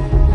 Bye.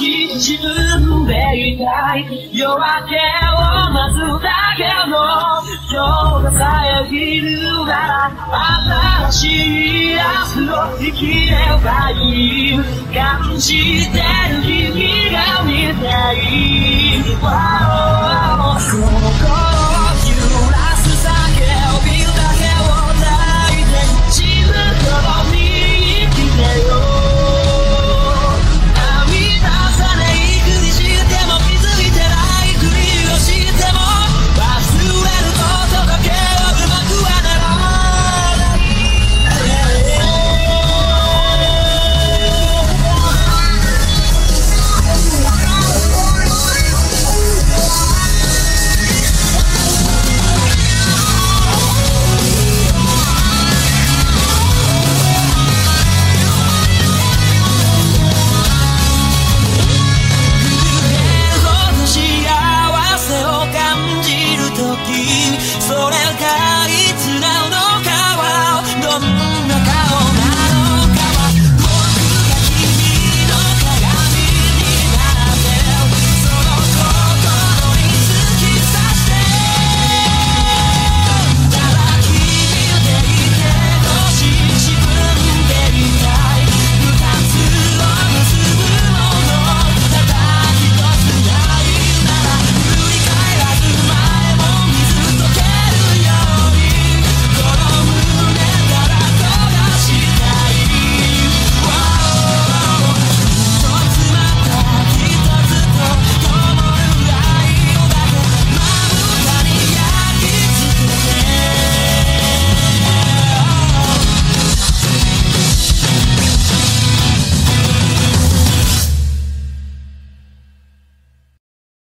自分でいたい。夜明けを待つだけの今日が遮るなら新しい明日を生きればいい。感じてる君が見たい、wow,